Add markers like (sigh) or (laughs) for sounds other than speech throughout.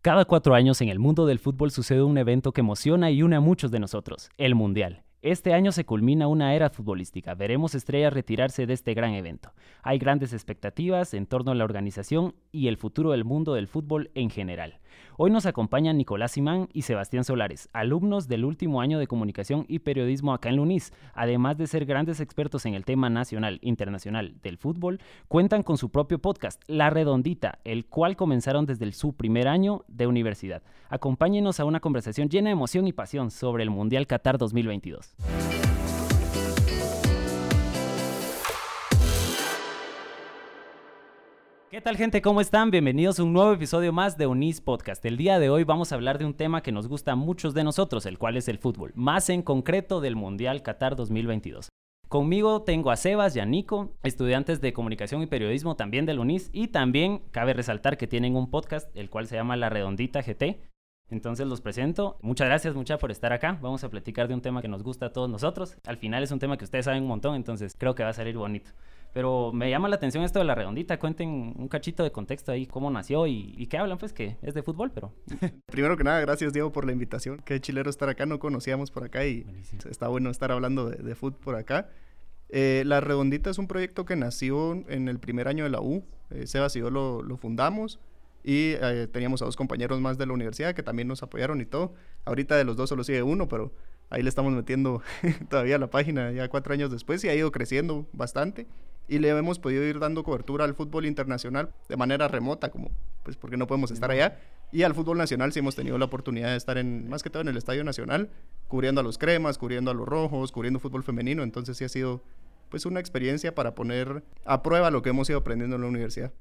Cada cuatro años en el mundo del fútbol sucede un evento que emociona y une a muchos de nosotros, el Mundial. Este año se culmina una era futbolística. Veremos estrellas retirarse de este gran evento. Hay grandes expectativas en torno a la organización y el futuro del mundo del fútbol en general. Hoy nos acompañan Nicolás Simán y Sebastián Solares, alumnos del último año de comunicación y periodismo acá en Lunis. Además de ser grandes expertos en el tema nacional e internacional del fútbol, cuentan con su propio podcast, La Redondita, el cual comenzaron desde su primer año de universidad. Acompáñenos a una conversación llena de emoción y pasión sobre el Mundial Qatar 2022. ¿Qué tal gente? ¿Cómo están? Bienvenidos a un nuevo episodio más de Unis Podcast. El día de hoy vamos a hablar de un tema que nos gusta a muchos de nosotros, el cual es el fútbol, más en concreto del Mundial Qatar 2022. Conmigo tengo a Sebas y a Nico, estudiantes de comunicación y periodismo también del UNIS y también cabe resaltar que tienen un podcast el cual se llama La Redondita GT. Entonces los presento. Muchas gracias, mucha por estar acá. Vamos a platicar de un tema que nos gusta a todos nosotros. Al final es un tema que ustedes saben un montón, entonces creo que va a salir bonito. Pero me llama la atención esto de la redondita. Cuenten un cachito de contexto ahí, cómo nació y, qué hablan, pues que es de fútbol, pero. (laughs) Primero que nada, gracias Diego por la invitación. Qué chilero estar acá, no conocíamos por acá y está bueno estar hablando de, fútbol por acá. Eh, la Redondita es un proyecto que nació en el primer año de la U. Eh, Sebas y yo lo, fundamos y eh, teníamos a dos compañeros más de la universidad que también nos apoyaron y todo. Ahorita de los dos solo sigue uno, pero ahí le estamos metiendo (laughs) todavía la página ya cuatro años después y ha ido creciendo bastante y le hemos podido ir dando cobertura al fútbol internacional de manera remota, como pues porque no podemos estar allá. Y al fútbol nacional sí hemos tenido la oportunidad de estar en, más que todo en el Estadio Nacional, cubriendo a los cremas, cubriendo a los rojos, cubriendo fútbol femenino. Entonces sí ha sido pues una experiencia para poner a prueba lo que hemos ido aprendiendo en la universidad.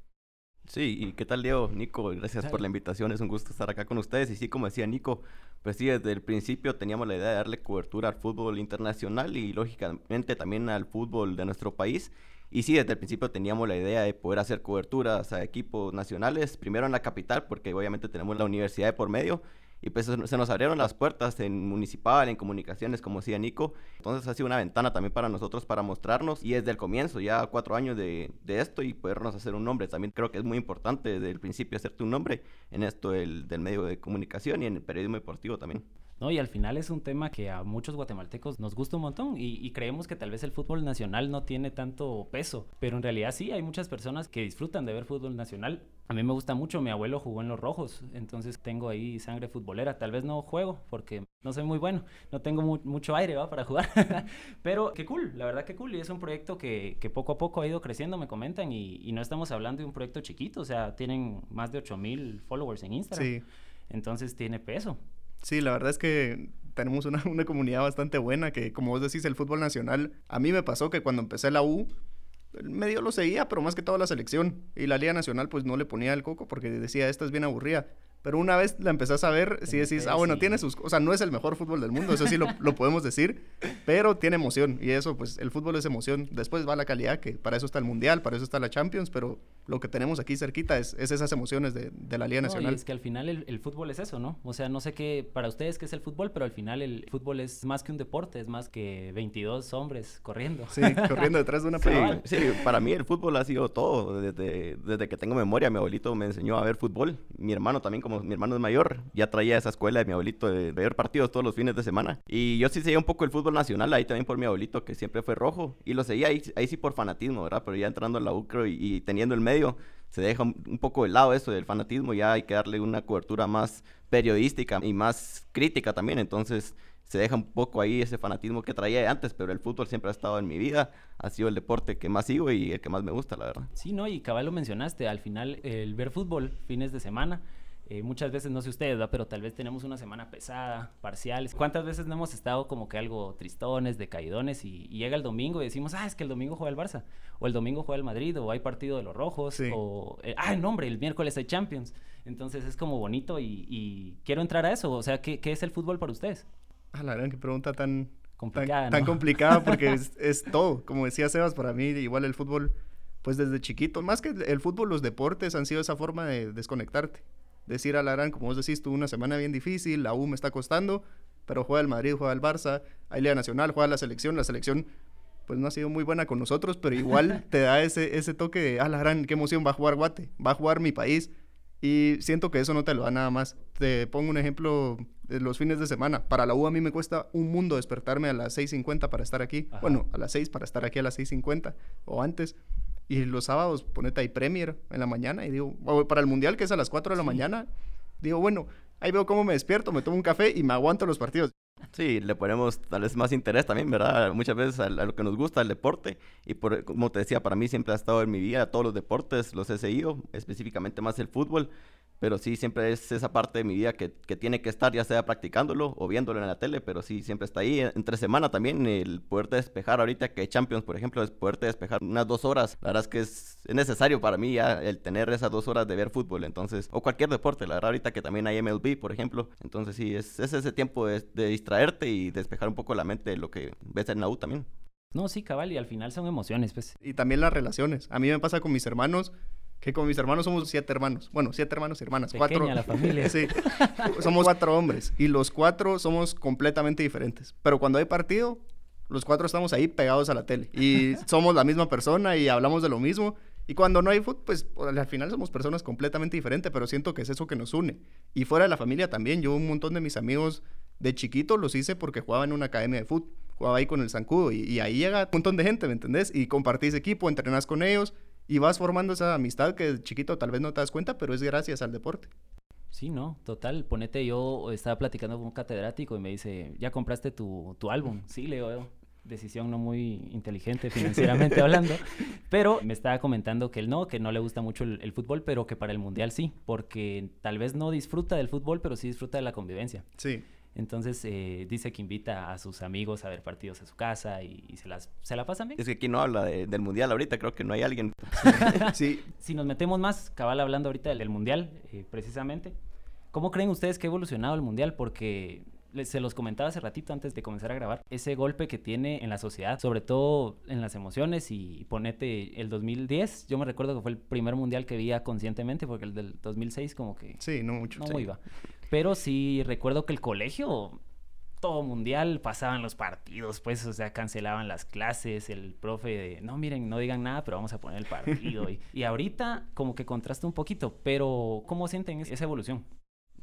Sí, ¿y qué tal Diego? Nico, gracias por la invitación, es un gusto estar acá con ustedes. Y sí, como decía Nico, pues sí, desde el principio teníamos la idea de darle cobertura al fútbol internacional y lógicamente también al fútbol de nuestro país. Y sí, desde el principio teníamos la idea de poder hacer coberturas a equipos nacionales, primero en la capital, porque obviamente tenemos la universidad de por medio, y pues se nos abrieron las puertas en municipal, en comunicaciones, como decía Nico. Entonces ha sido una ventana también para nosotros para mostrarnos, y desde el comienzo, ya cuatro años de, de esto, y podernos hacer un nombre. También creo que es muy importante desde el principio hacerte un nombre en esto del, del medio de comunicación y en el periodismo deportivo también. ¿No? Y al final es un tema que a muchos guatemaltecos nos gusta un montón y, creemos que tal vez el fútbol nacional no tiene tanto peso, pero en realidad sí, hay muchas personas que disfrutan de ver fútbol nacional. A mí me gusta mucho, mi abuelo jugó en los rojos, entonces tengo ahí sangre futbolera. Tal vez no juego porque no soy muy bueno, no tengo mucho aire ¿va? para jugar, (laughs) pero qué cool, la verdad que cool. Y es un proyecto que, que poco a poco ha ido creciendo, me comentan, y, y, no estamos hablando de un proyecto chiquito, o sea, tienen más de 8000 followers en Instagram. Sí. Entonces tiene peso. Sí, la verdad es que tenemos una, (laughs) una, comunidad bastante buena que, como vos decís, el fútbol nacional, a mí me pasó que cuando empecé la U, medio lo seguía, pero más que todo la selección. Y la Liga Nacional, pues no le ponía el coco porque decía, esta es bien aburrida. Pero una vez la empezás a ver, sí decís, ah, bueno, tiene sus... O sea, no es el mejor fútbol del mundo, eso sí lo, (laughs) lo, podemos decir, pero tiene emoción. Y eso, pues, el fútbol es emoción. Después va la calidad, que para eso está el Mundial, para eso está la Champions, pero lo que tenemos aquí cerquita es, es esas emociones de, de, la Liga Nacional. es que al final el, el, fútbol es eso, ¿no? O sea, no sé qué para ustedes qué es el fútbol, pero al final el fútbol es más que un deporte, es más que 22 hombres corriendo. Sí, corriendo detrás de una (laughs) pelota. Sí, para mí el fútbol ha sido todo. Desde, desde que tengo memoria, mi abuelito me enseñó a ver fútbol. Mi hermano también, como mi hermano es mayor, ya traía esa escuela de mi abuelito de, ver partidos todos los fines de semana. Y yo sí seguía un poco el fútbol nacional, ahí también por mi abuelito, que siempre fue rojo. Y lo seguía ahí, ahí sí por fanatismo, ¿verdad? Pero ya entrando a la UCRO y, y teniendo el medio se deja un, poco de lado eso del fanatismo, ya hay que darle una cobertura más periodística y más crítica también, entonces se deja un poco ahí ese fanatismo que traía de antes, pero el fútbol siempre ha estado en mi vida, ha sido el deporte que más sigo y el que más me gusta, la verdad. Sí, no, y cabal lo mencionaste, al final el ver fútbol fines de semana eh, muchas veces, no sé ustedes, pero tal vez tenemos una semana pesada, parciales. ¿Cuántas veces no hemos estado como que algo tristones, decaídones y, llega el domingo y decimos, ah, es que el domingo juega el Barça, o el domingo juega el Madrid, o hay partido de los rojos, o, eh, ah, no, hombre, el miércoles hay Champions. Entonces es como bonito y, quiero entrar a eso. O sea, ¿qué, es el fútbol para ustedes? Ah, la verdad, qué pregunta tan complicada. Tan, complicada porque (laughs) es, es todo. Como decía Sebas, para mí igual el fútbol, pues desde chiquito, más que el fútbol, los deportes han sido esa forma de desconectarte decir a Larán, como vos decís, tuvo una semana bien difícil, la U me está costando, pero juega el Madrid, juega el Barça, hay Liga Nacional, juega la selección, la selección pues no ha sido muy buena con nosotros, pero igual (laughs) te da ese, ese toque de, ah, Larán, qué emoción, va a jugar Guate, va a jugar mi país. Y siento que eso no te lo da nada más. Te pongo un ejemplo de los fines de semana. Para la U a mí me cuesta un mundo despertarme a las 6.50 para estar aquí. Bueno, a las 6 para estar aquí a las 6.50 o antes. Y los sábados ponete ahí Premier en la mañana y digo, para el Mundial que es a las 4 de la mañana, digo, bueno, ahí veo cómo me despierto, me tomo un café y me aguanto los partidos. Sí, le ponemos tal vez más interés también, ¿verdad? Muchas veces a, lo que nos gusta, el deporte. Y por, como te decía, para mí siempre ha estado en mi vida todos los deportes, los he seguido, específicamente más el fútbol pero sí siempre es esa parte de mi vida que, que, tiene que estar ya sea practicándolo o viéndolo en la tele, pero sí siempre está ahí. Entre semana también el poderte despejar ahorita que Champions, por ejemplo, es poderte despejar unas dos horas. La verdad es que es, necesario para mí ya el tener esas dos horas de ver fútbol, entonces, o cualquier deporte, la verdad ahorita que también hay MLB, por ejemplo, entonces sí, es, es ese tiempo de, de, distraerte y despejar un poco la mente de lo que ves en la U también. No, sí, cabal, y al final son emociones, pues. Y también las relaciones. A mí me pasa con mis hermanos que con mis hermanos somos siete hermanos. Bueno, siete hermanos y hermanas. Pequeña cuatro. la familia. (laughs) sí. somos cuatro hombres. Y los cuatro somos completamente diferentes. Pero cuando hay partido, los cuatro estamos ahí pegados a la tele. Y (laughs) somos la misma persona y hablamos de lo mismo. Y cuando no hay fútbol, pues al final somos personas completamente diferentes, pero siento que es eso que nos une. Y fuera de la familia también. Yo un montón de mis amigos de chiquito los hice porque jugaba en una academia de fútbol. Jugaba ahí con el Zancudo. Y, y ahí llega un montón de gente, ¿me entendés? Y compartís equipo, entrenás con ellos y vas formando esa amistad que chiquito tal vez no te das cuenta, pero es gracias al deporte. Sí, no, total. Ponete, yo estaba platicando con un catedrático y me dice, ¿ya compraste tu, tu álbum? Sí, le digo, decisión no muy inteligente financieramente (laughs) hablando, pero me estaba comentando que él no, que no le gusta mucho el, fútbol, pero que para el mundial sí, porque tal vez no disfruta del fútbol, pero sí disfruta de la convivencia. Sí. Entonces eh, dice que invita a sus amigos a ver partidos a su casa y, se, las, se la pasan bien. Es que aquí no habla del mundial ahorita, creo que no hay alguien. (laughs) sí. Si nos metemos más, cabal hablando ahorita del, mundial, eh, precisamente, ¿cómo creen ustedes que ha evolucionado el mundial? Porque se los comentaba hace ratito antes de comenzar a grabar, ese golpe que tiene en la sociedad, sobre todo en las emociones y, ponete el 2010, yo me recuerdo que fue el primer mundial que veía conscientemente porque el del 2006 como que sí, no mucho, no iba. Pero sí recuerdo que el colegio todo mundial pasaban los partidos, pues, o sea, cancelaban las clases, el profe de, no, miren, no digan nada, pero vamos a poner el partido. (laughs) y, y ahorita como que contrasta un poquito, pero ¿cómo sienten esa evolución?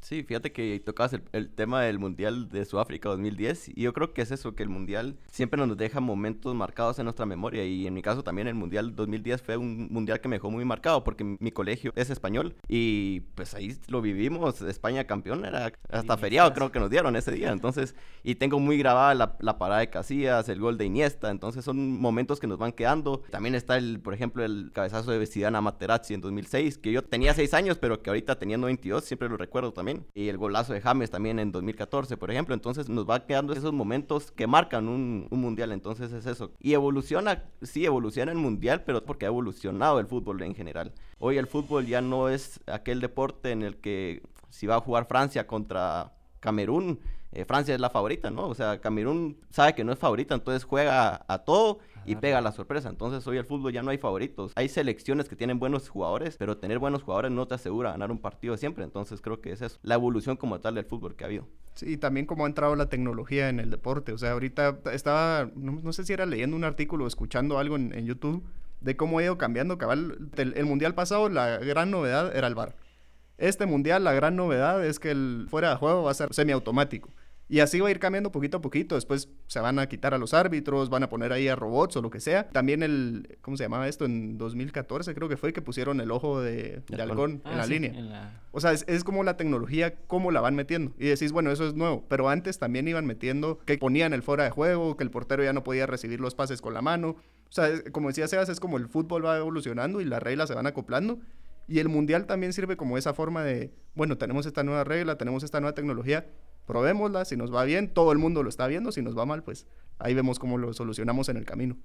Sí, fíjate que tocabas el, tema del Mundial de Sudáfrica 2010 y yo creo que es eso, que el Mundial siempre nos deja momentos marcados en nuestra memoria y en mi caso también el Mundial 2010 fue un Mundial que me dejó muy marcado porque mi colegio es español y pues ahí lo vivimos, España campeón, era hasta feriado creo que nos dieron ese día, entonces, y tengo muy grabada la, la, parada de Casillas, el gol de Iniesta, entonces son momentos que nos van quedando. También está el, por ejemplo, el cabezazo de Zidane a Materazzi en 2006, que yo tenía 6 años, pero que ahorita teniendo 22 siempre lo recuerdo también. Y el golazo de James también en 2014, por ejemplo. Entonces nos va quedando esos momentos que marcan un, mundial. Entonces es eso. Y evoluciona, sí, evoluciona el mundial, pero porque ha evolucionado el fútbol en general. Hoy el fútbol ya no es aquel deporte en el que si va a jugar Francia contra Camerún, eh, Francia es la favorita, ¿no? O sea, Camerún sabe que no es favorita, entonces juega a todo y pega la sorpresa. Entonces hoy el fútbol ya no hay favoritos. Hay selecciones que tienen buenos jugadores, pero tener buenos jugadores no te asegura ganar un partido siempre. Entonces creo que es eso, la evolución como tal del fútbol que ha habido. Sí, y también cómo ha entrado la tecnología en el deporte. O sea, ahorita estaba, no, sé si era leyendo un artículo o escuchando algo en, YouTube de cómo ha ido cambiando cabal. El, mundial pasado, la gran novedad era el bar. Este mundial, la gran novedad es que el fuera de juego va a ser semiautomático. Y así va a ir cambiando poquito a poquito. Después se van a quitar a los árbitros, van a poner ahí a robots o lo que sea. También el, ¿cómo se llamaba esto? En 2014 creo que fue que pusieron el ojo de, halcón en ah, la línea. O sea, es, como la tecnología, cómo la van metiendo. Y decís, bueno, eso es nuevo. Pero antes también iban metiendo que ponían el fuera de juego, que el portero ya no podía recibir los pases con la mano. O sea, como decía Sebas, es como el fútbol va evolucionando y las reglas se van acoplando. Y el mundial también sirve como esa forma de, bueno, tenemos esta nueva regla, tenemos esta nueva tecnología, probémosla, si nos va bien, todo el mundo lo está viendo, si nos va mal, pues ahí vemos cómo lo solucionamos en el camino.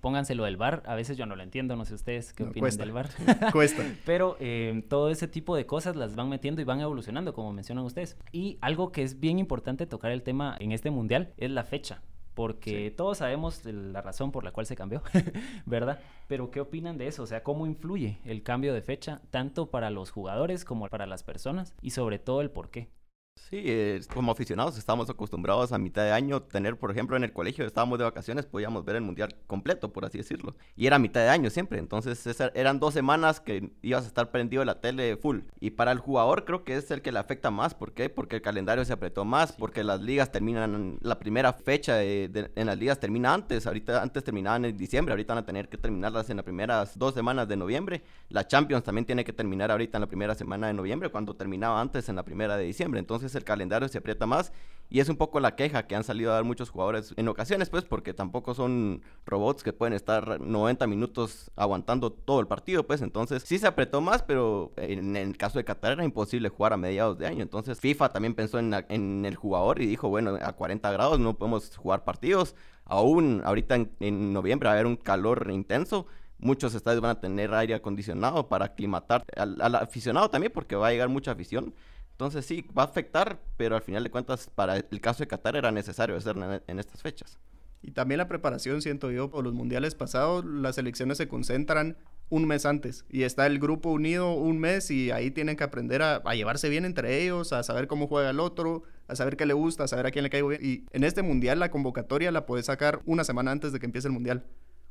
Pónganselo del bar, a veces yo no lo entiendo, no sé ustedes qué opinan del bar. (laughs) cuesta. (laughs) Pero eh, todo ese tipo de cosas las van metiendo y van evolucionando, como mencionan ustedes. Y algo que es bien importante tocar el tema en este mundial es la fecha porque todos sabemos la razón por la cual se cambió, (laughs) ¿verdad? Pero ¿qué opinan de eso? O sea, ¿cómo influye el cambio de fecha tanto para los jugadores como para las personas y sobre todo el por qué? Sí, eh, como aficionados estamos acostumbrados a mitad de año tener, por ejemplo, en el colegio estábamos de vacaciones, podíamos ver el mundial completo, por así decirlo. Y era mitad de año siempre, entonces eran dos semanas que ibas a estar prendido de la tele full. Y para el jugador creo que es el que le afecta más, ¿por qué? Porque el calendario se apretó más, porque las ligas terminan, la primera fecha en las ligas termina antes, ahorita antes terminaban en diciembre, ahorita van a tener que terminarlas en las primeras dos semanas de noviembre. La Champions también tiene que terminar ahorita en la primera semana de noviembre, cuando terminaba antes en la primera de diciembre. Entonces el calendario se aprieta más y es un poco la queja que han salido a dar muchos jugadores en ocasiones, pues, porque tampoco son robots que pueden estar 90 minutos aguantando todo el partido, pues, entonces sí se apretó más, pero en el caso de Qatar era imposible jugar a mediados de año, entonces FIFA también pensó en, en el jugador y dijo, bueno, a 40 grados no podemos jugar partidos, aún ahorita en, noviembre va a haber un calor intenso, muchos estadios van a tener aire acondicionado para aclimatar al, al, aficionado también, porque va a llegar mucha afición. Entonces sí, va a afectar, pero al final de cuentas, para el caso de Qatar era necesario hacerlo en, estas fechas. Y también la preparación, siento yo, por los mundiales pasados, las elecciones se concentran un mes antes y está el grupo unido un mes y ahí tienen que aprender a, llevarse bien entre ellos, a saber cómo juega el otro, a saber qué le gusta, a saber a quién le cae bien. Y en este mundial la convocatoria la puedes sacar una semana antes de que empiece el mundial.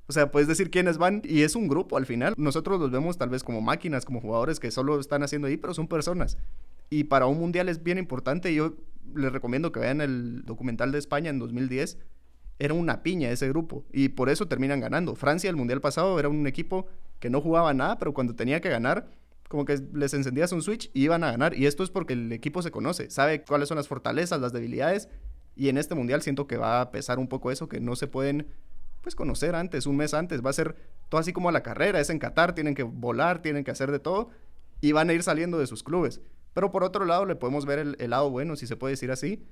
O sea, puedes decir quiénes van y es un grupo al final. Nosotros los vemos tal vez como máquinas, como jugadores que solo están haciendo ahí, pero son personas. Y para un mundial es bien importante. Yo les recomiendo que vean el documental de España en 2010. Era una piña ese grupo y por eso terminan ganando. Francia, el mundial pasado, era un equipo que no jugaba nada, pero cuando tenía que ganar, como que les encendías un switch y iban a ganar. Y esto es porque el equipo se conoce, sabe cuáles son las fortalezas, las debilidades. Y en este mundial siento que va a pesar un poco eso, que no se pueden pues conocer antes, un mes antes. Va a ser todo así como a la carrera, es en Qatar, tienen que volar, tienen que hacer de todo y van a ir saliendo de sus clubes. Pero por otro lado, le podemos ver el, lado bueno, si se puede decir así,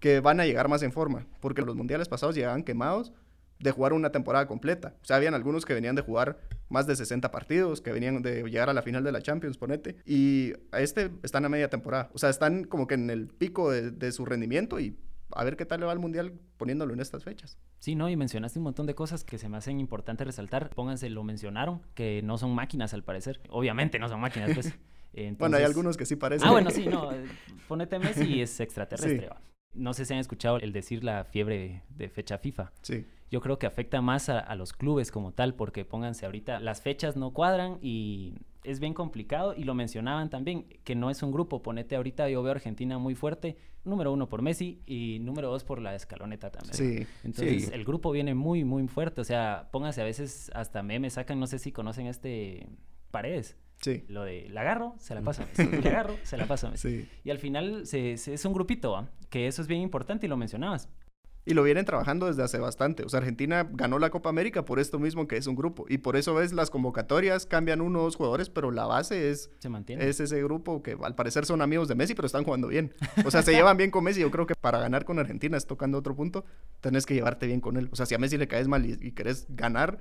que van a llegar más en forma, porque los mundiales pasados llegaban quemados de jugar una temporada completa. O sea, habían algunos que venían de jugar más de 60 partidos, que venían de llegar a la final de la Champions, ponete. Y a este están a media temporada. O sea, están como que en el pico de, de, su rendimiento y a ver qué tal le va al Mundial poniéndolo en estas fechas. Sí, ¿no? Y mencionaste un montón de cosas que se me hacen importante resaltar. Pónganse, lo mencionaron, que no son máquinas al parecer. Obviamente no son máquinas, pues. (laughs) bueno, hay algunos que sí parecen. Ah, bueno, sí, no. Ponete Messi y es extraterrestre. No sé si han escuchado el decir la fiebre de fecha FIFA. Sí. Yo creo que afecta más a, los clubes como tal, porque pónganse ahorita, las fechas no cuadran y es bien complicado. Y lo mencionaban también, que no es un grupo. Ponete ahorita, yo veo Argentina muy fuerte, número uno por Messi y número dos por la escaloneta también. Sí. Entonces, el grupo viene muy, muy fuerte. O sea, pónganse a veces hasta memes sacan, no sé si conocen este Paredes. Sí. Lo de la agarro, se la paso a (laughs) Messi. La agarro, se la paso a Messi. Y al final se, es un grupito, que eso es bien importante y lo mencionabas. Y lo vienen trabajando desde hace bastante. O sea, Argentina ganó la Copa América por esto mismo que es un grupo. Y por eso ves las convocatorias, cambian uno o dos jugadores, pero la base es, se mantiene. es ese grupo que al parecer son amigos de Messi, pero están jugando bien. O sea, se llevan bien con Messi. Yo creo que para ganar con Argentina, es tocando otro punto, tenés que llevarte bien con él. O sea, si a Messi le caes mal y, y querés ganar,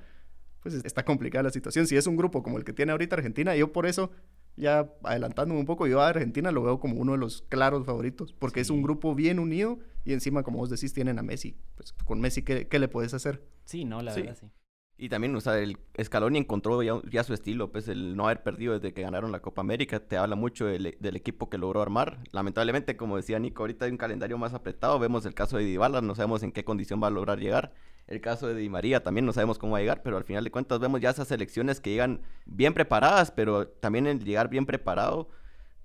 pues está complicada la situación. Si es un grupo como el que tiene ahorita Argentina, yo por eso, ya adelantándome un poco, yo a Argentina lo veo como uno de los claros favoritos, porque es un grupo bien unido y encima, como vos decís, tienen a Messi. Pues con Messi, ¿qué, qué le puedes hacer? Sí, no, la verdad sí. Y también, o sea, el Scaloni encontró ya, su estilo, pues el no haber perdido desde que ganaron la Copa América, te habla mucho del, del, equipo que logró armar. Lamentablemente, como decía Nico, ahorita hay un calendario más apretado, vemos el caso de Dybala, no sabemos en qué condición va a lograr llegar. El caso de Di María también no sabemos cómo va a llegar, pero al final de cuentas vemos ya esas selecciones que llegan bien preparadas, pero también el llegar bien preparado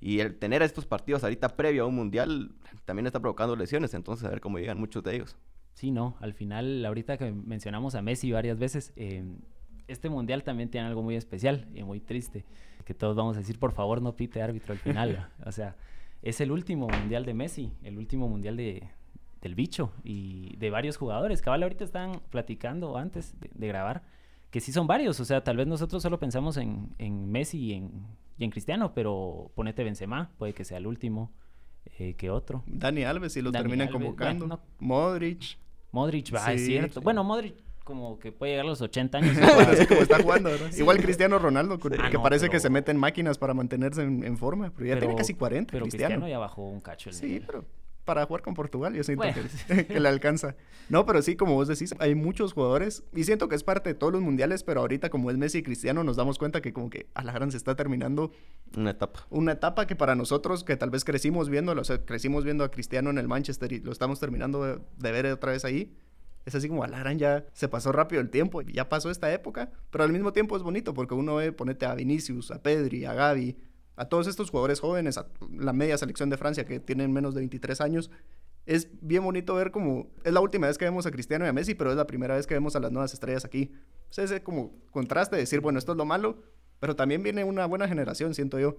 y el tener estos partidos ahorita previo a un mundial también está provocando lesiones, entonces a ver cómo llegan muchos de ellos. Sí, no, al final, ahorita que mencionamos a Messi varias veces, eh, este mundial también tiene algo muy especial y muy triste, que todos vamos a decir, por favor, no pite árbitro al final. (laughs) o sea, es el último mundial de Messi, el último mundial de, del bicho y de varios jugadores. Cabal, ahorita están platicando antes de, grabar, que sí son varios. O sea, tal vez nosotros solo pensamos en, en Messi y en, y en Cristiano, pero ponete Benzema, puede que sea el último. Eh, que otro. Dani Alves, si lo terminan convocando. Modric. Modric, va, es cierto. Bueno, Modric como que puede llegar a los 80 años. (laughs) así como está jugando, Igual Cristiano Ronaldo, ah, que parece que se mete en máquinas para mantenerse en, forma, pero ya tiene casi 40. Pero Cristiano. ya bajó un cacho. sí, pero para jugar con Portugal, yo siento que, le alcanza. No, pero sí, como vos decís, hay muchos jugadores y siento que es parte de todos los mundiales, pero ahorita como es Messi y Cristiano nos damos cuenta que como que a la gran se está terminando una etapa. Una etapa que para nosotros que tal vez crecimos viendo, o sea, crecimos viendo a Cristiano en el Manchester y lo estamos terminando de, de ver otra vez ahí. Es así como a la gran ya se pasó rápido el tiempo, ya pasó esta época, pero al mismo tiempo es bonito porque uno ve, ponete a Vinicius, a Pedri, a Gaby, a todos estos jugadores jóvenes, a la media selección de Francia que tienen menos de 23 años, es bien bonito ver como es la última vez que vemos a Cristiano y a Messi, pero es la primera vez que vemos a las nuevas estrellas aquí. O sea, es como contraste de decir, bueno, esto es lo malo, pero también viene una buena generación, siento yo.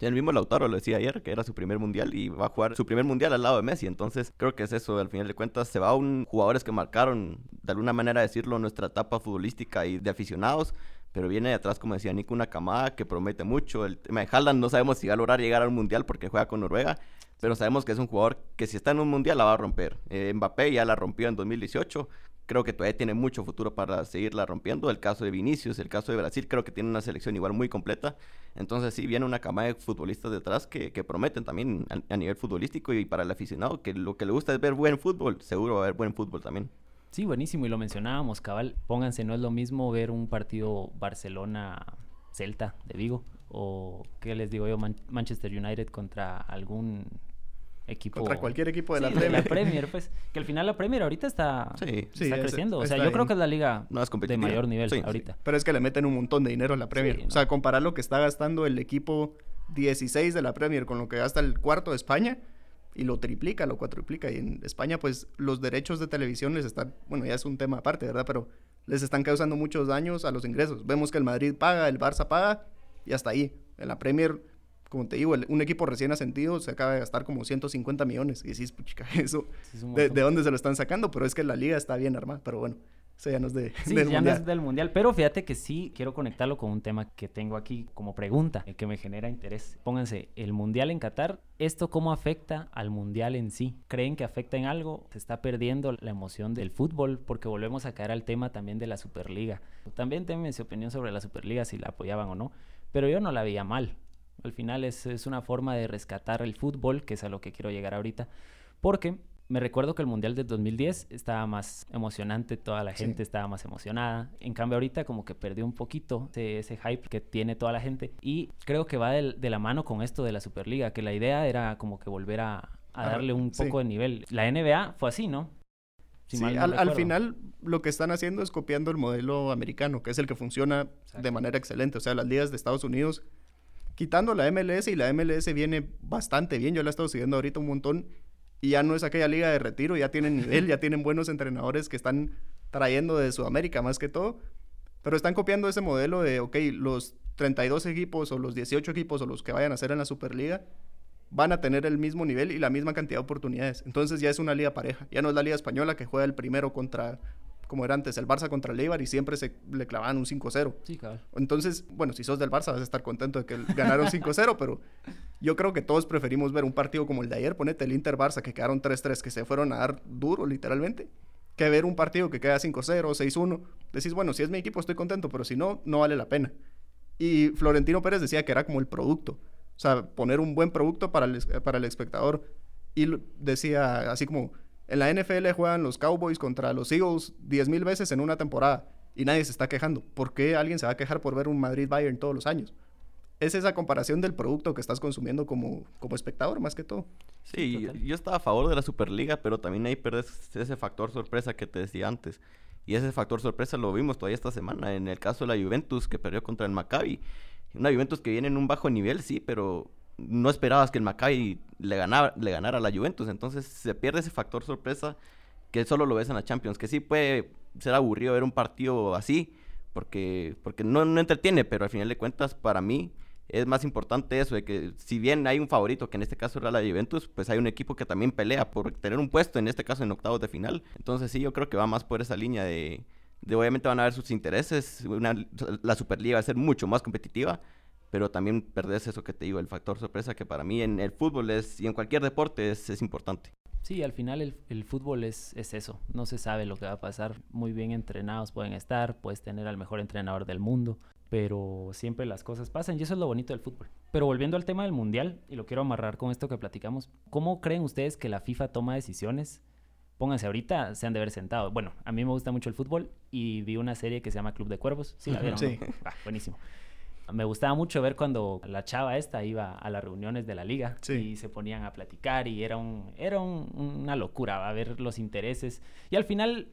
El mismo Lautaro lo decía ayer, que era su primer mundial y va a jugar su primer mundial al lado de Messi. Entonces, creo que es eso. Al final de cuentas, se va a un jugadores que marcaron, de alguna manera decirlo, nuestra etapa futbolística y de aficionados pero viene atrás, como decía Nico, una camada que promete mucho. El tema de Haaland no sabemos si va a lograr llegar al Mundial porque juega con Noruega, pero sabemos que es un jugador que si está en un Mundial la va a romper. Eh, Mbappé ya la rompió en 2018, creo que todavía tiene mucho futuro para seguirla rompiendo. El caso de Vinicius, el caso de Brasil, creo que tiene una selección igual muy completa. Entonces sí, viene una camada de futbolistas detrás que, que prometen también a, a, nivel futbolístico y para el aficionado, que lo que le gusta es ver buen fútbol, seguro va a haber buen fútbol también. Sí, buenísimo, y lo mencionábamos, cabal. Pónganse, no es lo mismo ver un partido Barcelona-Celta de Vigo o, ¿qué les digo yo? Manchester United contra algún equipo. Contra cualquier equipo de sí, la Premier. De la Premier, pues. Que al final la Premier ahorita está, sí, está sí, creciendo. o sea, yo creo que es la liga de mayor nivel ahorita. Pero es que le meten un montón de dinero a la Premier. O sea, comparar lo que está gastando el equipo 16 de la Premier con lo que gasta el cuarto de España y lo triplica, lo cuatriplica. Y en España, pues los derechos de televisión les están, bueno, ya es un tema aparte, ¿verdad? Pero les están causando muchos daños a los ingresos. Vemos que el Madrid paga, el Barça paga y hasta ahí. En la Premier, como te digo, un equipo recién ascendido se acaba de gastar como 150 millones. Y decís, puchica, (laughs) eso, de, ¿de dónde se lo están sacando? Pero es que la liga está bien armada, pero bueno. Eso ya no es de, (laughs) sí, del ya mundial. no es del mundial. Pero fíjate que sí quiero conectarlo con un tema que tengo aquí como pregunta, el que me genera interés. Pónganse, el mundial en Qatar, ¿esto cómo afecta al mundial en sí? ¿Creen que afecta en algo? ¿Se está perdiendo la emoción del fútbol? Porque volvemos a caer al tema también de la Superliga. También denme su opinión sobre la Superliga, si la apoyaban o no. Pero yo no la veía mal. Al final es, es una forma de rescatar el fútbol, que es a lo que quiero llegar ahorita. Porque me recuerdo que el Mundial del 2010 estaba más emocionante, toda la gente sí. estaba más emocionada. En cambio ahorita como que perdió un poquito ese, ese hype que tiene toda la gente. Y creo que va de, de, la mano con esto de la Superliga, que la idea era como que volver a, a ah, darle un sí. poco de nivel. La NBA fue así, ¿no? Si sí, no al, al, final lo que están haciendo es copiando el modelo americano, que es el que funciona Exacto. de manera excelente. O sea, las ligas de Estados Unidos, quitando la MLS, y la MLS viene bastante bien, yo la he estado siguiendo ahorita un montón, y ya no es aquella liga de retiro, ya tienen (laughs) nivel, ya tienen buenos entrenadores que están trayendo de Sudamérica más que todo, pero están copiando ese modelo de, ok, los 32 equipos o los 18 equipos o los que vayan a ser en la Superliga van a tener el mismo nivel y la misma cantidad de oportunidades. Entonces ya es una liga pareja, ya no es la liga española que juega el primero contra, como era antes, el Barça contra el Eibar y siempre se le clavaban un 5-0. Sí, claro. Entonces, bueno, si sos del Barça vas a estar contento de que ganaron (laughs) 5-0, pero yo creo que todos preferimos ver un partido como el de ayer, ponete el Inter-Barça que quedaron 3-3, que se fueron a dar duro literalmente, que ver un partido que queda 5-0, 6-1. Decís, bueno, si es mi equipo estoy contento, pero si no, no vale la pena. Y Florentino Pérez decía que era como el producto, o sea, poner un buen producto para el, para el espectador. Y decía así como, en la NFL juegan los Cowboys contra los Eagles 10.000 veces en una temporada y nadie se está quejando. ¿Por qué alguien se va a quejar por ver un Madrid-Bayern todos los años? Es esa comparación del producto que estás consumiendo como, como espectador, más que todo. Sí, sí yo estaba a favor de la Superliga, pero también ahí perdes ese factor sorpresa que te decía antes. Y ese factor sorpresa lo vimos todavía esta semana en el caso de la Juventus que perdió contra el Maccabi. Una Juventus que viene en un bajo nivel, sí, pero no esperabas que el Maccabi le ganara, le ganara a la Juventus. Entonces se pierde ese factor sorpresa que solo lo ves en la Champions. Que sí puede ser aburrido ver un partido así, porque, porque no, no entretiene, pero al final de cuentas, para mí, es más importante eso, de que si bien hay un favorito, que en este caso era la Juventus, pues hay un equipo que también pelea por tener un puesto, en este caso en octavos de final. Entonces sí, yo creo que va más por esa línea de, de obviamente van a ver sus intereses, una, la Superliga va a ser mucho más competitiva, pero también perdés eso que te digo, el factor sorpresa que para mí en el fútbol es, y en cualquier deporte es, es importante. Sí, al final el, el fútbol es, es, eso, no se sabe lo que va a pasar, muy bien entrenados pueden estar, puedes tener al mejor entrenador del mundo, pero siempre las cosas pasan y eso es lo bonito del fútbol. Pero volviendo al tema del mundial, y lo quiero amarrar con esto que platicamos, ¿cómo creen ustedes que la FIFA toma decisiones? Pónganse ahorita, se han de haber sentado. Bueno, a mí me gusta mucho el fútbol y vi una serie que se llama Club de Cuervos. ¿Sí la vieron? Sí. Ah, buenísimo. Me gustaba mucho ver cuando la chava esta iba a las reuniones de la liga Sí. y se ponían a platicar y era, un, era un- una locura ¿va? ver los intereses. Y al final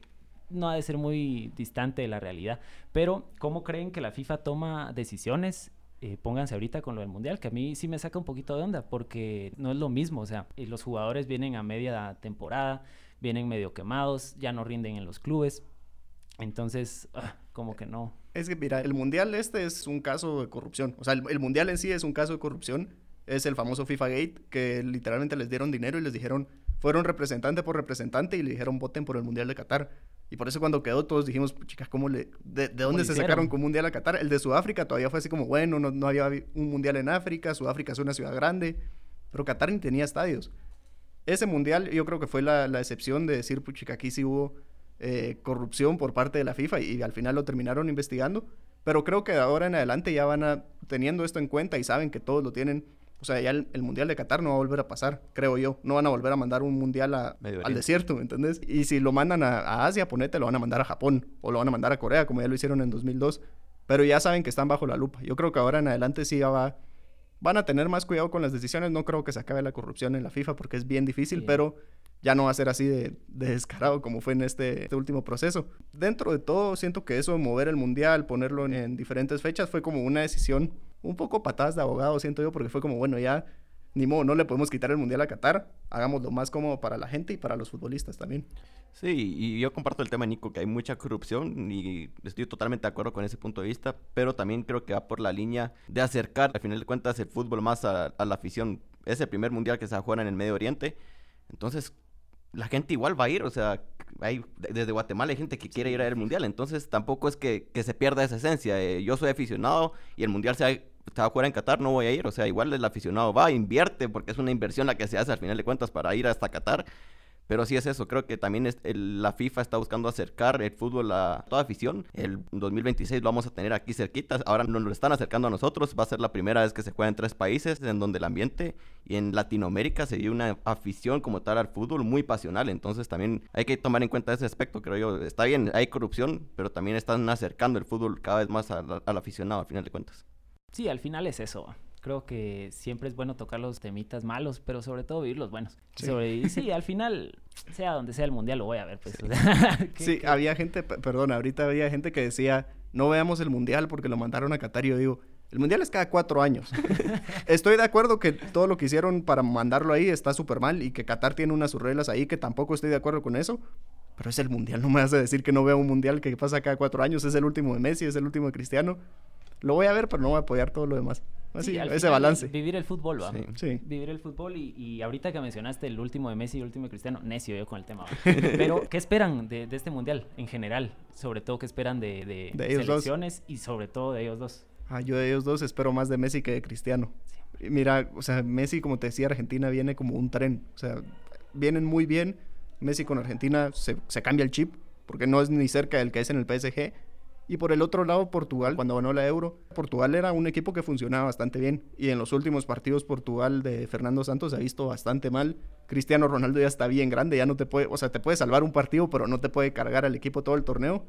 no ha de ser muy distante de la realidad. Pero, ¿cómo creen que la FIFA toma decisiones? Eh, pónganse ahorita con lo del mundial, que a mí sí me saca un poquito de onda, porque no es lo mismo. O sea, eh, los jugadores vienen a media temporada, vienen medio quemados, ya no rinden en los clubes. Entonces, ah, como que no. Es que, mira, el mundial este es un caso de corrupción. O sea, el, el mundial en sí es un caso de corrupción. Es el famoso FIFA Gate, que literalmente les dieron dinero y les dijeron, fueron representante por representante y le dijeron voten por el mundial de Qatar. Y por eso cuando quedó todos dijimos, chicas, ¿cómo le, de, de dónde se hicieron? sacaron con un mundial a Qatar? El de Sudáfrica todavía fue así como, bueno, no, no había un mundial en África, Sudáfrica es una ciudad grande, pero Qatar ni tenía estadios. Ese mundial yo creo que fue la, la excepción de decir, puchica, aquí sí hubo eh, corrupción por parte de la FIFA y, al final lo terminaron investigando. Pero creo que de ahora en adelante ya van a, teniendo esto en cuenta y saben que todos lo tienen. O sea, ya el, el Mundial de Qatar no va a volver a pasar, creo yo. No van a volver a mandar un Mundial a- al desierto, ¿me entendés? Y si lo mandan a, a Asia, ponete, lo van a mandar a Japón o lo van a mandar a Corea, como ya lo hicieron en 2002. Pero ya saben que están bajo la lupa. Yo creo que ahora en adelante sí ya va, van a tener más cuidado con las decisiones. No creo que se acabe la corrupción en la FIFA porque es bien difícil, pero ya no va a ser así de, de descarado como fue en este, este último proceso. Dentro de todo, siento que eso de mover el mundial, ponerlo en, en diferentes fechas, fue como una decisión un poco patadas de abogado, siento yo, porque fue como, bueno, ya ni modo, no le podemos quitar el mundial a Qatar, hagámoslo más cómodo para la gente y para los futbolistas también. Sí, y yo comparto el tema, Nico, que hay mucha corrupción y estoy totalmente de acuerdo con ese punto de vista, pero también creo que va por la línea de acercar, al final de cuentas, el fútbol más a, a la afición. Es el primer mundial que se va a jugar en el Medio Oriente, entonces la gente igual va a ir, o sea, hay, de- desde Guatemala hay gente que quiere ir al mundial, entonces tampoco es que, que se pierda esa esencia. Eh, yo soy aficionado y el mundial se va, se va a jugar en Qatar, no voy a ir, o sea, igual el aficionado va, invierte, porque es una inversión la que se hace al final de cuentas para ir hasta Qatar. Pero sí es eso, creo que también la FIFA está buscando acercar el fútbol a toda afición. El 2026 lo vamos a tener aquí cerquita. Ahora nos lo están acercando a nosotros. Va a ser la primera vez que se juega en tres países en donde el ambiente y en Latinoamérica se vive una afición como tal al fútbol muy pasional. Entonces también hay que tomar en cuenta ese aspecto, creo yo. Está bien, hay corrupción, pero también están acercando el fútbol cada vez más al aficionado al final de cuentas. Sí, al final es eso. Creo que siempre es bueno tocar los temitas malos, pero sobre todo vivir los buenos. Sí. Sobre- sí, (laughs) al final, sea donde sea el mundial, lo voy a ver. Pues, o sea, (laughs) que- Sí, había gente, perdón, ahorita había gente que decía, no veamos el mundial porque lo mandaron a Qatar. Y yo digo, el mundial es cada cuatro años. (laughs) Estoy de acuerdo que todo lo que hicieron para mandarlo ahí está súper mal y que Qatar tiene unas sus reglas ahí que tampoco estoy de acuerdo con eso. Pero es el mundial, no me hace decir que no veo un mundial que pasa cada cuatro años. Es el último de Messi, es el último de Cristiano. Lo voy a ver, pero no voy a apoyar todo lo demás. Así, sí, ese final, balance. Vivir el fútbol, va. Sí. Sí. Vivir el fútbol y, y ahorita que mencionaste el último de Messi y el último de Cristiano, necio yo con el tema. (laughs) Pero, ¿qué esperan de, de este mundial en general? Sobre todo, ¿qué esperan de, de, De selecciones y sobre todo de ellos dos? Ah, yo de ellos dos espero más de Messi que de Cristiano. Y Mira, o sea, Messi, como te decía, Argentina viene como un tren. O sea, vienen muy bien. Messi con Argentina se, se cambia el chip, porque no es ni cerca del que es en el PSG. Y por el otro lado, Portugal, cuando ganó la Euro, Portugal era un equipo que funcionaba bastante bien. Y en los últimos partidos, Portugal de Fernando Santos se ha visto bastante mal. Cristiano Ronaldo ya está bien grande, ya no te puede, o sea, te puede salvar un partido, pero no te puede cargar al equipo todo el torneo.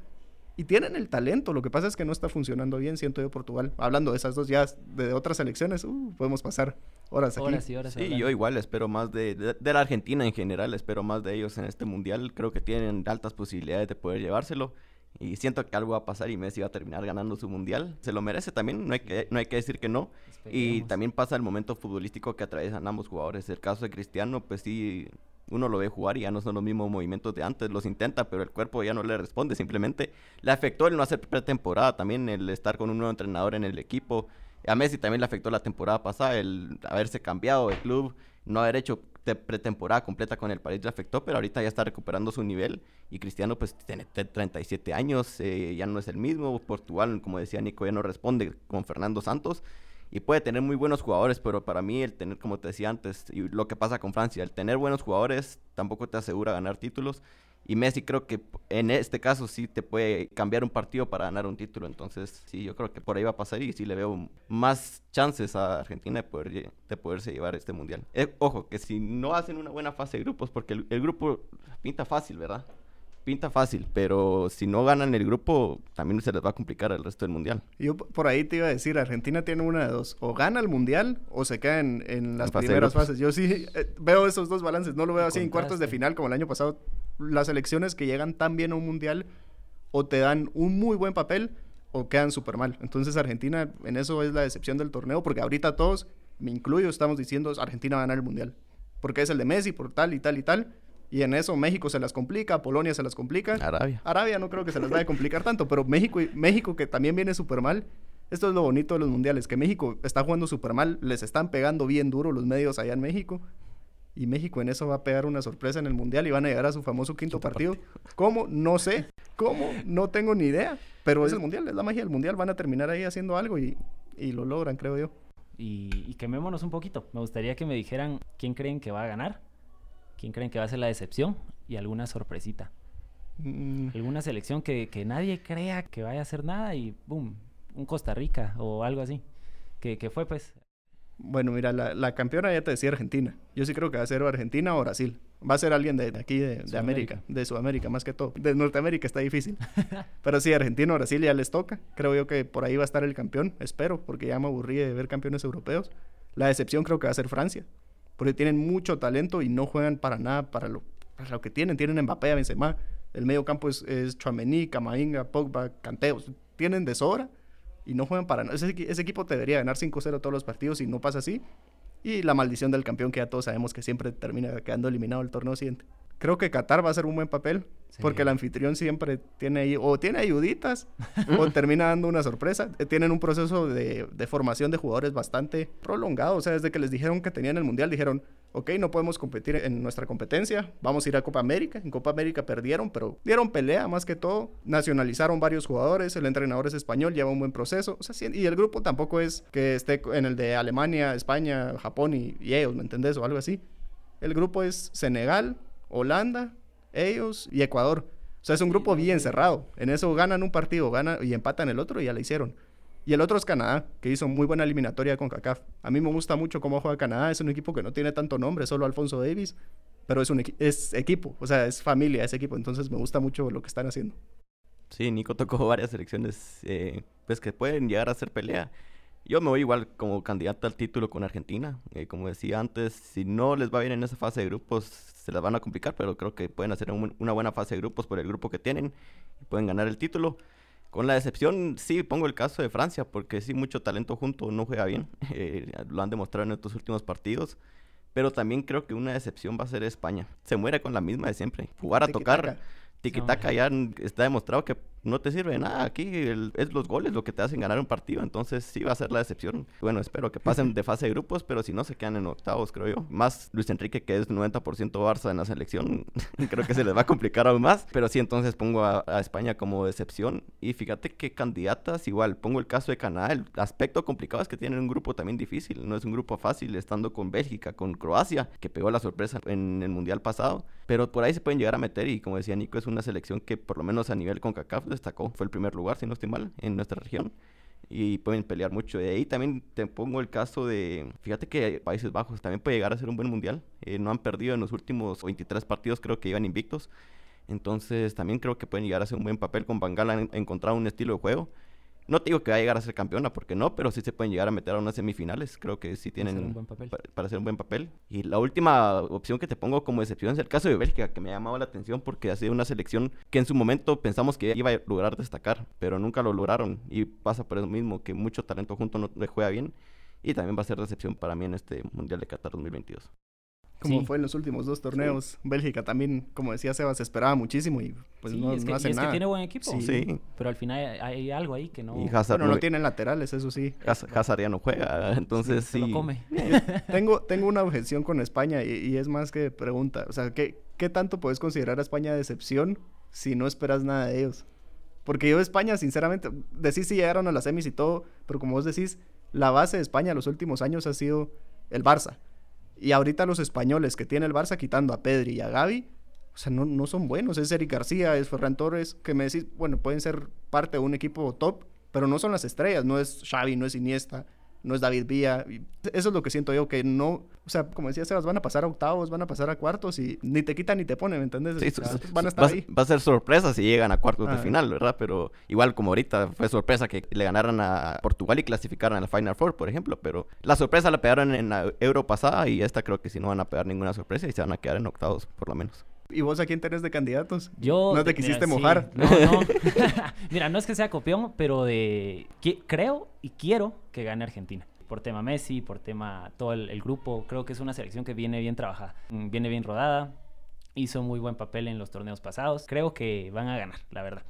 Y tienen el talento, lo que pasa es que no está funcionando bien, siento yo, Portugal. Hablando de esas dos ya de otras selecciones, uh, podemos pasar horas aquí. Horas y horas. Sí, hablando. yo igual espero más de, de, de la Argentina en general, espero más de ellos en este mundial. Creo que tienen altas posibilidades de poder llevárselo. Y siento que algo va a pasar y Messi va a terminar ganando su mundial. Se lo merece también, no hay que, no hay que decir que no. Y también pasa el momento futbolístico que atraviesan ambos jugadores. El caso de Cristiano, pues sí, uno lo ve jugar y ya no son los mismos movimientos de antes. Los intenta, pero el cuerpo ya no le responde. Simplemente le afectó el no hacer pretemporada, también el estar con un nuevo entrenador en el equipo. A Messi también le afectó la temporada pasada el haberse cambiado de club, no haber hecho te- pretemporada completa con el París le afectó, pero ahorita ya está recuperando su nivel. Y Cristiano, pues tiene te- 37 años, eh, ya no es el mismo. Portugal, como decía Nico, ya no responde con Fernando Santos. Y puede tener muy buenos jugadores, pero para mí el tener, como te decía antes, y lo que pasa con Francia, el tener buenos jugadores tampoco te asegura ganar títulos. Y Messi creo que en este caso sí te puede cambiar un partido para ganar un título. Entonces, sí, yo creo que por ahí va a pasar y sí le veo más chances a Argentina de, poder, de poderse llevar este mundial. Eh, ojo, que si no hacen una buena fase de grupos, porque el grupo pinta fácil, ¿verdad? pinta fácil, pero si no ganan el grupo, también se les va a complicar el resto del mundial. Yo por ahí te iba a decir, Argentina tiene una de dos, o gana el mundial o se queda en, las primeras fases. Yo sí eh, veo esos dos balances, no lo veo así en cuartos de final como el año pasado. Las elecciones que llegan tan bien a un mundial o te dan un muy buen papel o quedan súper mal. Entonces Argentina en eso es la decepción del torneo, porque ahorita todos, me incluyo, estamos diciendo Argentina va a ganar el mundial. Porque es el de Messi, por tal y tal y tal y en eso México se las complica, Polonia se las complica. Arabia. Arabia no creo que se las vaya a complicar tanto, pero México, México que también viene súper mal. Esto es lo bonito de los mundiales, que México está jugando súper mal, les están pegando bien duro los medios allá en México. Y México en eso va a pegar una sorpresa en el mundial y van a llegar a su famoso quinto, partido. ¿Cómo? No sé. ¿Cómo? No tengo ni idea. Pero es el mundial, es la magia del mundial. Van a terminar ahí haciendo algo y, y lo logran, creo yo. Y, y quemémonos un poquito. Me gustaría que me dijeran quién creen que va a ganar ¿Quién creen que va a ser la decepción? Y alguna sorpresita. Mm. Alguna selección que, nadie crea que vaya a hacer nada y ¡boom! Un Costa Rica o algo así. Que, fue pues... Bueno, mira, la, campeona ya te decía Argentina. Yo sí creo que va a ser Argentina o Brasil. Va a ser alguien de, aquí, de, América, de Sudamérica más que todo. De Norteamérica está difícil. (laughs) Pero sí, Argentina o Brasil ya les toca. Creo yo que por ahí va a estar el campeón. Espero, porque ya me aburrí de ver campeones europeos. La decepción creo que va a ser Francia porque tienen mucho talento y no juegan para nada para lo, lo que tienen. Tienen Mbappé, Benzema, el medio campo es, es Chouameni, Camavinga, Pogba, Canteos. Tienen de sobra y no juegan para nada. Ese, ese equipo te debería ganar 5-0 todos los partidos y no pasa así. Y la maldición del campeón que ya todos sabemos que siempre termina quedando eliminado el torneo siguiente. Creo que Qatar va a hacer un buen papel porque el anfitrión siempre tiene ahí, o tiene ayuditas, (laughs) o termina dando una sorpresa. Eh, tienen un proceso de, de, formación de jugadores bastante prolongado. O sea, desde que les dijeron que tenían el mundial, dijeron, ok, no podemos competir en nuestra competencia, vamos a ir a Copa América. En Copa América perdieron, pero dieron pelea más que todo. Nacionalizaron varios jugadores, el entrenador es español, lleva un buen proceso. O sea, y el grupo tampoco es que esté en el de Alemania, España, Japón y, y ellos, ¿me entendés? O algo así. El grupo es Senegal, Holanda, ellos y Ecuador. O sea, es un grupo bien cerrado. En eso ganan un partido, ganan y empatan el otro y ya la hicieron. Y el otro es Canadá, que hizo muy buena eliminatoria con CACAF. A mí me gusta mucho cómo juega Canadá. Es un equipo que no tiene tanto nombre, solo Alfonso Davis, pero es un es equipo, o sea, es familia ese equipo. Entonces me gusta mucho lo que están haciendo. Sí, Nico tocó (laughs) varias selecciones eh, pues que pueden llegar a ser pelea. Yo me voy igual como candidato al título con Argentina. Eh, como decía antes, si no les va bien en esa fase de grupos, se las van a complicar, pero creo que pueden hacer una buena fase de grupos por el grupo que tienen y pueden ganar el título. Con la decepción, sí, pongo el caso de Francia, porque sí, mucho talento junto no juega bien. (laughs) Eh, lo han demostrado en estos últimos partidos. Pero también creo que una decepción va a ser España. Se muere con la misma de siempre. Jugar a tocar. Tiki-taka ya está demostrado que no te sirve de nada. Aquí es los goles lo que te hacen ganar un partido. Entonces sí va a ser la decepción. Bueno, espero que pasen de fase de grupos, pero si no se quedan en octavos, creo yo. Más Luis Enrique, que es 90% Barça en la selección, (laughs) creo que se les va a complicar aún más. Pero sí, entonces pongo a, España como decepción. Y fíjate que candidatas, igual, pongo el caso de Canadá. El aspecto complicado es que tienen un grupo también difícil. No es un grupo fácil, estando con Bélgica, con Croacia, que pegó la sorpresa en el Mundial pasado. Pero por ahí se pueden llegar a meter y como decía Nico, es una selección que por lo menos a nivel con CACAF destacó. Fue el primer lugar, si no estoy mal, en nuestra región. Y pueden pelear mucho. De ahí también te pongo el caso de, fíjate que Países Bajos también puede llegar a ser un buen mundial. Eh, no han perdido en los últimos 23 partidos, creo que iban invictos. Entonces también creo que pueden llegar a hacer un buen papel con Bangala, han encontrado un estilo de juego no te digo que va a llegar a ser campeona, porque no, pero sí se pueden llegar a meter a unas semifinales. Creo que sí tienen un buen papel. Para, hacer un buen papel. Y la última opción que te pongo como excepción es el caso de Bélgica, que me ha llamado la atención porque ha sido una selección que en su momento pensamos que iba a lograr destacar, pero nunca lo lograron. Y pasa por eso mismo, que mucho talento junto no le juega bien. Y también va a ser decepción para mí en este Mundial de Qatar 2022 como fue en los últimos dos torneos. Bélgica también, como decía Sebas, esperaba muchísimo y pues no, es que, hace y es que tiene buen equipo. Sí. Pero al final hay, algo ahí que no... Y Hazard bueno, no, tienen laterales, eso sí. Hazard ya no juega, (laughs) entonces sí. lo come. tengo, tengo una objeción con España y, es más que pregunta. O sea, ¿qué, ¿qué tanto puedes considerar a España decepción si no esperas nada de ellos? Porque yo España, sinceramente, decís si llegaron a las semis y todo, pero como vos decís, la base de España los últimos años ha sido el Barça. Y ahorita los españoles que tiene el Barça, quitando a Pedri y a Gaby, o sea, no, no son buenos. Es Eric García, es Ferran Torres, que me decís, bueno, pueden ser parte de un equipo top, pero no son las estrellas, no es Xavi, no es Iniesta, no es David Villa. Eso es lo que siento yo, que no, o sea, como decía Sebas, van a pasar a octavos, van a pasar a cuartos y ni te quitan ni te ponen, ¿me entiendes? Sí, van a estar va, ahí. Va a ser sorpresa si llegan a cuartos de final, ¿verdad? Pero igual como ahorita fue sorpresa que le ganaran a Portugal y clasificaran al Final Four, por ejemplo, pero la sorpresa la pegaron en la Euro pasada y esta creo que si no van a pegar ninguna sorpresa y se van a quedar en octavos por lo menos. ¿Y vos a quién tenés de candidatos? Yo. ¿No te quisiste mojar? No, no. (laughs) (laughs) mira, no es que sea copión, pero de. creo y quiero que gane Argentina. Por tema Messi, por tema todo el, grupo. Creo que es una selección que viene bien trabajada, mm, viene bien rodada. Hizo muy buen papel en los torneos pasados. Creo que van a ganar, la verdad.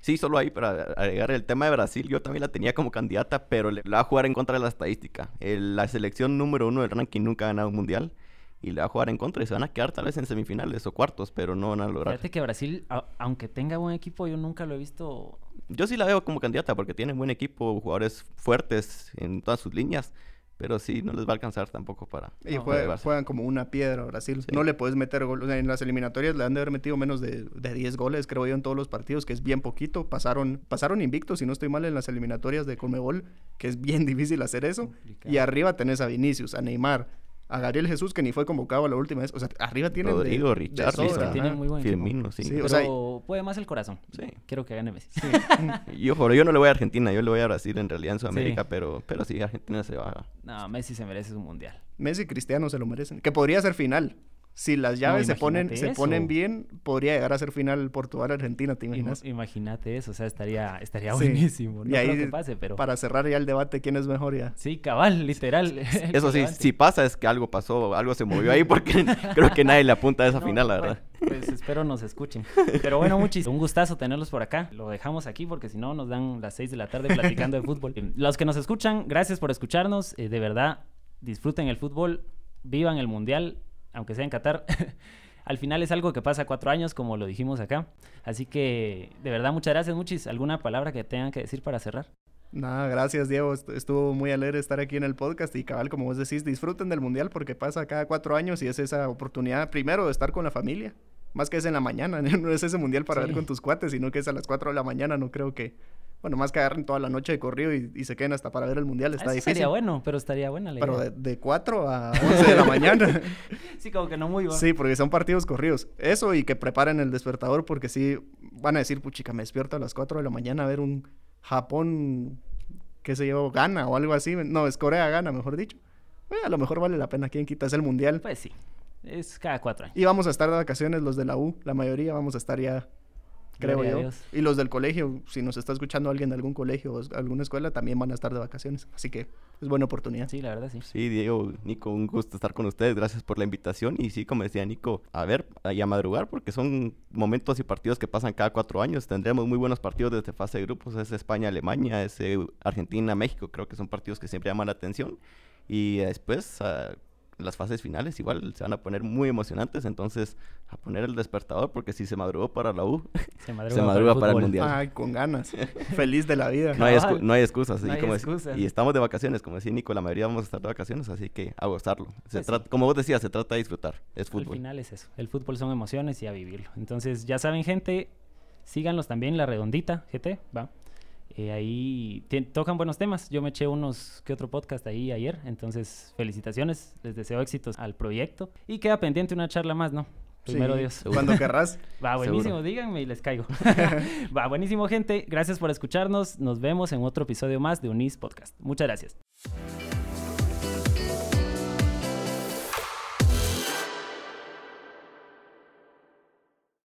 Sí, solo ahí para agregar el tema de Brasil, yo también la tenía como candidata, pero le, va a jugar en contra de la estadística. la selección número uno del ranking nunca ha ganado un mundial y le va a jugar en contra y se van a quedar tal vez en semifinales o cuartos, pero no van a lograr. Fíjate que Brasil, aunque tenga buen equipo, yo nunca lo he visto. Yo sí la veo como candidata porque tiene buen equipo, jugadores fuertes en todas sus líneas. Pero sí, no les va a alcanzar tampoco para... Y juegan, como una piedra Brasil. No le puedes meter gol. En las eliminatorias le han de haber metido menos de, de 10 goles, creo yo, en todos los partidos, que es bien poquito. Pasaron, pasaron invictos, si no estoy mal, en las eliminatorias de Conmebol, que es bien (laughs) difícil hacer eso. Y arriba tenés a Vinicius, a Neymar, a Gabriel Jesús, que ni fue convocado la última vez. O sea, arriba tienen. Rodrigo, Richard, tienen muy buen Firmino, sí. sí o sea, puede más el corazón. Sí. Quiero que gane Messi. Sí. (laughs) (laughs) yo, yo no le voy a Argentina, yo le voy a Brasil en realidad en Sudamérica, pero, pero sí, Argentina se va. No, Messi se merece un mundial. Messi y Cristiano se lo merecen. Que podría ser final si las llaves se ponen se ponen bien, podría llegar a ser final Portugal-Argentina, ¿te imaginas? Imagínate eso, o sea, estaría, estaría buenísimo. No y ahí, que pase, pero... Para cerrar ya el debate, ¿quién es mejor ya? Sí, cabal, literal. (laughs) eso sí, si pasa es que algo pasó, algo se movió ahí, porque (laughs) creo que nadie le apunta a esa final, la verdad. Pues espero nos escuchen. Pero bueno, muchísimo. Un gustazo tenerlos por acá. Lo dejamos aquí porque si no nos dan las 6 de la tarde platicando de fútbol. (laughs) Los que nos escuchan, gracias por escucharnos. Eh, de verdad, disfruten el fútbol, vivan el mundial aunque sea en Qatar, (laughs) al final es algo que pasa cuatro años, como lo dijimos acá. Así que, de verdad, muchas gracias, Muchis. ¿Alguna palabra que tengan que decir para cerrar? Nada, gracias Diego, estuvo muy alegre estar aquí en el podcast y cabal, como vos decís, disfruten del Mundial porque pasa cada cuatro años y es esa oportunidad primero de estar con la familia, más que es en la mañana, (laughs) no es ese Mundial para ver con tus cuates, sino que es a las cuatro de la mañana, no creo que bueno, más que agarren toda la noche de corrido y, se queden hasta para ver el mundial, está difícil. Estaría bueno, pero estaría buena la Pero de, de 4 a 11 de la mañana. (laughs) sí, como que no muy bueno. Sí, porque son partidos corridos. Eso y que preparen el despertador porque sí van a decir, puchica, me despierto a las 4 de la mañana a ver un Japón, qué sé yo, gana o algo así. No, es Corea gana, mejor dicho. a lo mejor vale la pena. ¿Quién quita? Es el mundial. Pues sí. Es cada cuatro años. Y vamos a estar de vacaciones los de la U, la mayoría vamos a estar ya creo yo. Y los del colegio, si nos está escuchando alguien de algún colegio o alguna escuela, también van a estar de vacaciones. Así que es buena oportunidad. Sí, la verdad, sí. Sí, Diego, Nico, un gusto estar con ustedes. Gracias por la invitación. Y sí, como decía Nico, a ver y a madrugar, porque son momentos y partidos que pasan cada cuatro años. Tendremos muy buenos partidos desde fase de grupos. Es España-Alemania, es Argentina-México. Creo que son partidos que siempre llaman la atención. Y después, uh, las fases finales igual se van a poner muy emocionantes, entonces a poner el despertador porque si se madrugó para la U, (laughs) se madruga, para, el, Mundial. Ay, con ganas, (laughs) feliz de la vida. No hay, no hay excusas, y estamos de vacaciones, como decía Nico, la mayoría vamos a estar de vacaciones, así que a gozarlo. Se pues trata, Como vos decías, se trata de disfrutar, es fútbol. Al final es eso, el fútbol son emociones y a vivirlo. Entonces ya saben gente, síganlos también, La Redondita, GT, va. Eh, ahí tocan buenos temas. Yo me eché unos que otro podcast ahí ayer. Entonces, felicitaciones. Les deseo éxitos al proyecto. Y queda pendiente una charla más, ¿no? Primero Dios. Cuando querrás. (laughs) Va, buenísimo. Díganme y les caigo. (laughs) (laughs) Va, buenísimo, gente. Gracias por escucharnos. Nos vemos en otro episodio más de Unis Podcast. Muchas gracias.